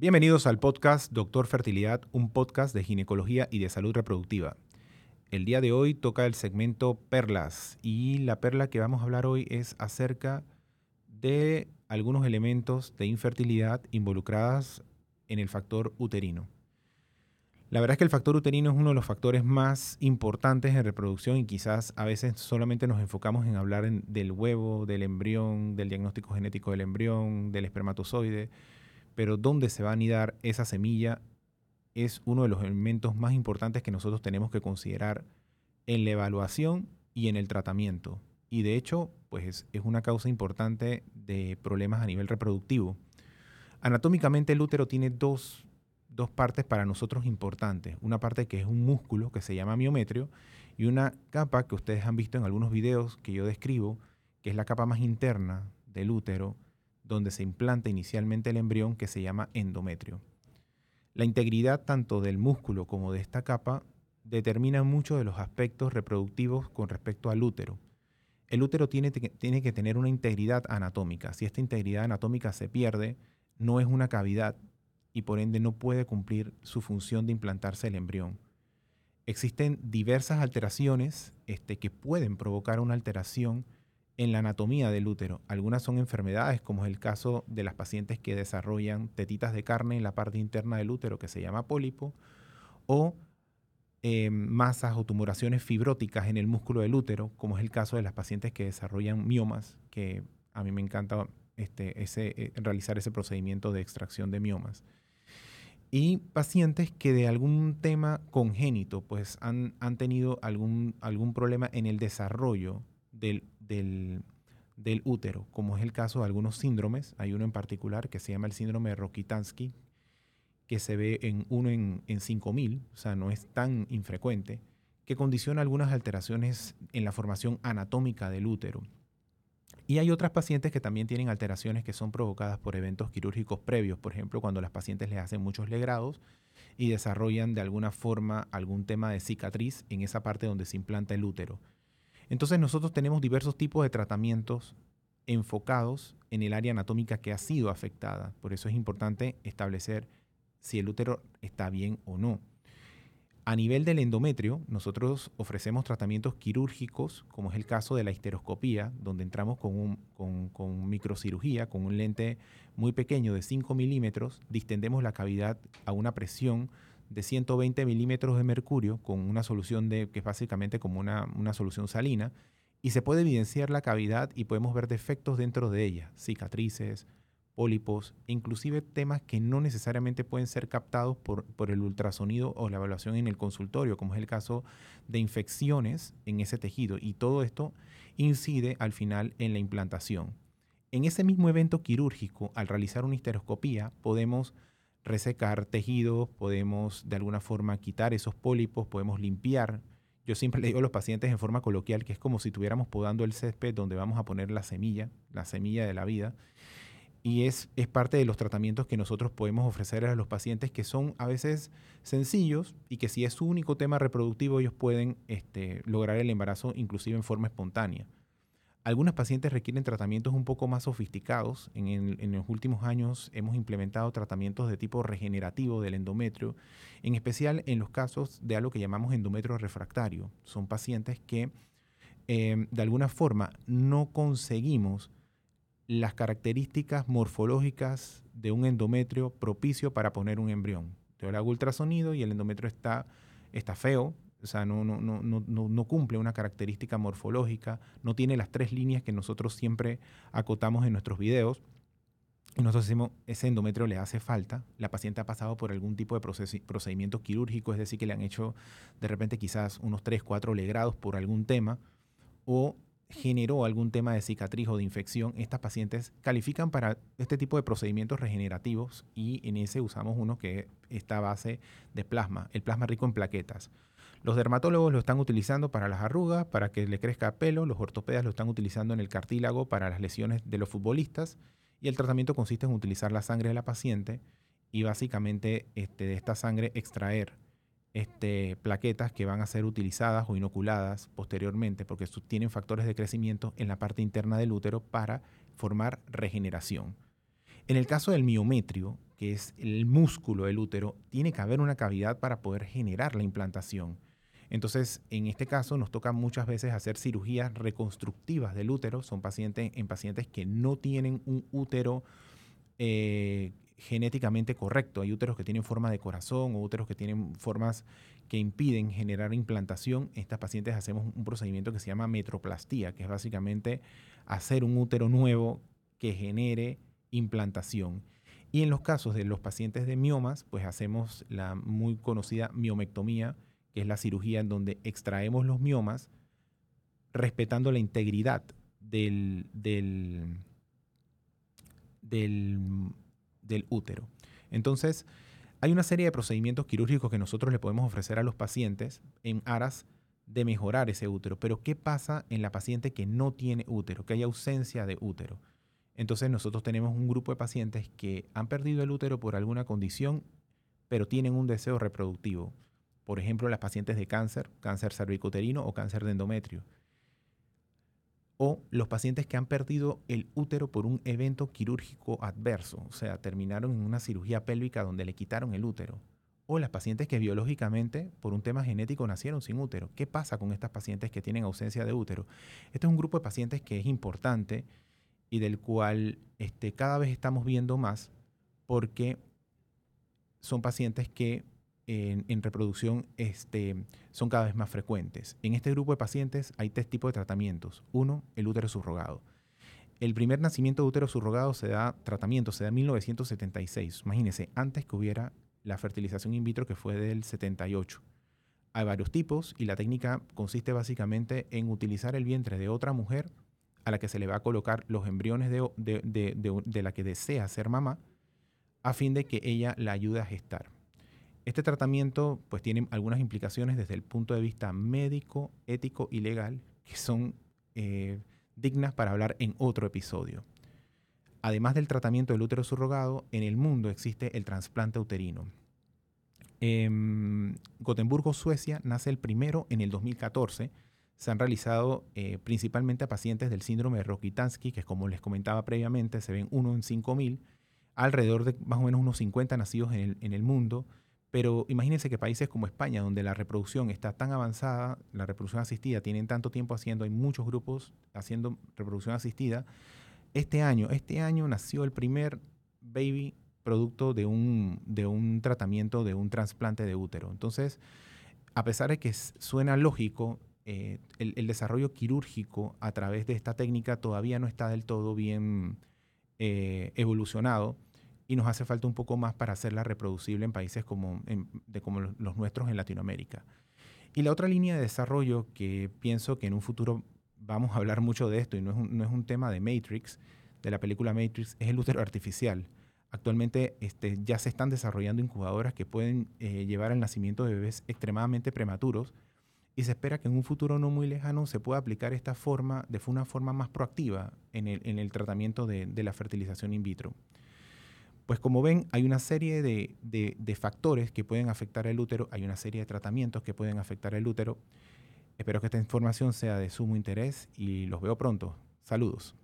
Bienvenidos al podcast Doctor Fertilidad, un podcast de ginecología y de salud reproductiva. El día de hoy toca el segmento perlas y la perla que vamos a hablar hoy es acerca de algunos elementos de infertilidad involucradas en el factor uterino. La verdad es que el factor uterino es uno de los factores más importantes en reproducción y quizás a veces solamente nos enfocamos en hablar del huevo, del embrión, del diagnóstico genético del embrión, del espermatozoide, pero dónde se va a anidar esa semilla es uno de los elementos más importantes que nosotros tenemos que considerar en la evaluación y en el tratamiento. Y de hecho, pues es una causa importante de problemas a nivel reproductivo. Anatómicamente el útero tiene dos, dos partes para nosotros importantes. Una parte que es un músculo que se llama miometrio y una capa que ustedes han visto en algunos videos que yo describo, que es la capa más interna del útero, donde se implanta inicialmente el embrión que se llama endometrio. La integridad tanto del músculo como de esta capa determina muchos de los aspectos reproductivos con respecto al útero. El útero tiene, tiene que tener una integridad anatómica. Si esta integridad anatómica se pierde, no es una cavidad y por ende no puede cumplir su función de implantarse el embrión. Existen diversas alteraciones este, que pueden provocar una alteración en la anatomía del útero. Algunas son enfermedades, como es el caso de las pacientes que desarrollan tetitas de carne en la parte interna del útero, que se llama pólipo, o eh, masas o tumoraciones fibróticas en el músculo del útero, como es el caso de las pacientes que desarrollan miomas, que a mí me encanta este, eh, realizar ese procedimiento de extracción de miomas. Y pacientes que de algún tema congénito, pues han, han tenido algún, algún problema en el desarrollo del del, útero, como es el caso de algunos síndromes. Hay uno en particular que se llama el síndrome de Rokitansky, que se ve en uno en, en 5000, o sea, no es tan infrecuente, que condiciona algunas alteraciones en la formación anatómica del útero. Y hay otras pacientes que también tienen alteraciones que son provocadas por eventos quirúrgicos previos, por ejemplo, cuando las pacientes les hacen muchos legrados y desarrollan de alguna forma algún tema de cicatriz en esa parte donde se implanta el útero. Entonces nosotros tenemos diversos tipos de tratamientos enfocados en el área anatómica que ha sido afectada. Por eso es importante establecer si el útero está bien o no. A nivel del endometrio, nosotros ofrecemos tratamientos quirúrgicos, como es el caso de la histeroscopía, donde entramos con, con microcirugía, con un lente muy pequeño de 5 milímetros, distendemos la cavidad a una presión de 120 milímetros de mercurio con una solución de, que es básicamente como una, una solución salina, y se puede evidenciar la cavidad y podemos ver defectos dentro de ella, cicatrices, pólipos, inclusive temas que no necesariamente pueden ser captados por, por, el ultrasonido o la evaluación en el consultorio, como es el caso de infecciones en ese tejido. Y todo esto incide al final en la implantación. En ese mismo evento quirúrgico, al realizar una histeroscopía, podemos resecar tejidos, podemos de alguna forma quitar esos pólipos, podemos limpiar. Yo siempre le digo a los pacientes en forma coloquial que es como si estuviéramos podando el césped donde vamos a poner la semilla, la semilla de la vida. Y es, es parte de los tratamientos que nosotros podemos ofrecer a los pacientes que son a veces sencillos y que si es su único tema reproductivo ellos pueden este, lograr el embarazo inclusive en forma espontánea. Algunas pacientes requieren tratamientos un poco más sofisticados. En, los últimos años hemos implementado tratamientos de tipo regenerativo del endometrio, en especial en los casos de algo que llamamos endometrio refractario. Son pacientes que em, de alguna forma no conseguimos las características morfológicas de un endometrio propicio para poner un embrión. Yo le hago ultrasonido y el endometrio está feo, o sea, no, no, no, no, cumple una característica morfológica, no tiene las tres líneas que nosotros siempre acotamos en nuestros videos. Y nosotros decimos, ese endometrio le hace falta, la paciente ha pasado por algún tipo de procedimiento quirúrgico, es decir, que le han hecho de repente quizás unos 3, 4 legrados por algún tema, o generó algún tema de cicatriz o de infección, estas pacientes califican para este tipo de procedimientos regenerativos y en ese usamos uno que es esta base de plasma, el plasma rico en plaquetas. Los dermatólogos lo están utilizando para las arrugas, para que le crezca pelo, los ortopedas lo están utilizando en el cartílago para las lesiones de los futbolistas y el tratamiento consiste en utilizar la sangre de la paciente y básicamente este, de esta sangre extraer este, plaquetas que van a ser utilizadas o inoculadas posteriormente porque tienen factores de crecimiento en la parte interna del útero para formar regeneración. En el caso del miometrio, que es el músculo del útero, tiene que haber una cavidad para poder generar la implantación. Entonces, en este caso nos toca muchas veces hacer cirugías reconstructivas del útero. Son pacientes en pacientes que no tienen un útero eh, genéticamente correcto. Hay úteros que tienen forma de corazón o úteros que tienen formas que impiden generar implantación. Estas pacientes hacemos un procedimiento que se llama metroplastía, que es básicamente hacer un útero nuevo que genere implantación. Y en los casos de los pacientes de miomas, pues hacemos la muy conocida miomectomía, es la cirugía en donde extraemos los miomas respetando la integridad del, del, del, útero. Entonces, hay una serie de procedimientos quirúrgicos que nosotros le podemos ofrecer a los pacientes en aras de mejorar ese útero. Pero ¿qué pasa en la paciente que no tiene útero, que hay ausencia de útero? Entonces nosotros tenemos un grupo de pacientes que han perdido el útero por alguna condición, pero tienen un deseo reproductivo. Por ejemplo, las pacientes de cáncer, cáncer cervicuterino o cáncer de endometrio. O los pacientes que han perdido el útero por un evento quirúrgico adverso, o sea, terminaron en una cirugía pélvica donde le quitaron el útero. O las pacientes que biológicamente, por un tema genético, nacieron sin útero. ¿Qué pasa con estas pacientes que tienen ausencia de útero? Este es un grupo de pacientes que es importante y del cual este, cada vez estamos viendo más porque son pacientes que en, reproducción este, son cada vez más frecuentes. En este grupo de pacientes hay tres tipos de tratamientos. Uno, el útero subrogado. El primer nacimiento de útero subrogado se da, tratamiento se da en 1976. Imagínense, antes que hubiera la fertilización in vitro que fue del 78. Hay varios tipos y la técnica consiste básicamente en utilizar el vientre de otra mujer a la que se le va a colocar los embriones de, de la que desea ser mamá a fin de que ella la ayude a gestar. Este tratamiento pues tiene algunas implicaciones desde el punto de vista médico, ético y legal que son eh, dignas para hablar en otro episodio. Además del tratamiento del útero subrogado, en el mundo existe el trasplante uterino. En Gotemburgo, Suecia, nace el primero en el 2014. Se han realizado eh, principalmente a pacientes del síndrome de Rokitansky, que como les comentaba previamente, se ven uno en 5.000, alrededor de más o menos unos 50 nacidos en el mundo. Pero imagínense que países como España, donde la reproducción está tan avanzada, la reproducción asistida, tienen tanto tiempo haciendo, hay muchos grupos haciendo reproducción asistida. Este año, este año nació el primer baby producto de un, de un tratamiento, de un trasplante de útero. Entonces, a pesar de que suena lógico, eh, el, desarrollo quirúrgico a través de esta técnica todavía no está del todo bien eh, evolucionado y nos hace falta un poco más para hacerla reproducible en países como, de como los nuestros en Latinoamérica. Y la otra línea de desarrollo que pienso que en un futuro vamos a hablar mucho de esto y no es un, no es un tema de Matrix, de la película Matrix, es el útero artificial. Actualmente este, ya se están desarrollando incubadoras que pueden eh, llevar al nacimiento de bebés extremadamente prematuros y se espera que en un futuro no muy lejano se pueda aplicar esta forma de una forma más proactiva en el, en el tratamiento de, de la fertilización in vitro. Pues como ven, hay una serie de, factores que pueden afectar el útero, hay una serie de tratamientos que pueden afectar el útero. Espero que esta información sea de sumo interés y los veo pronto. Saludos.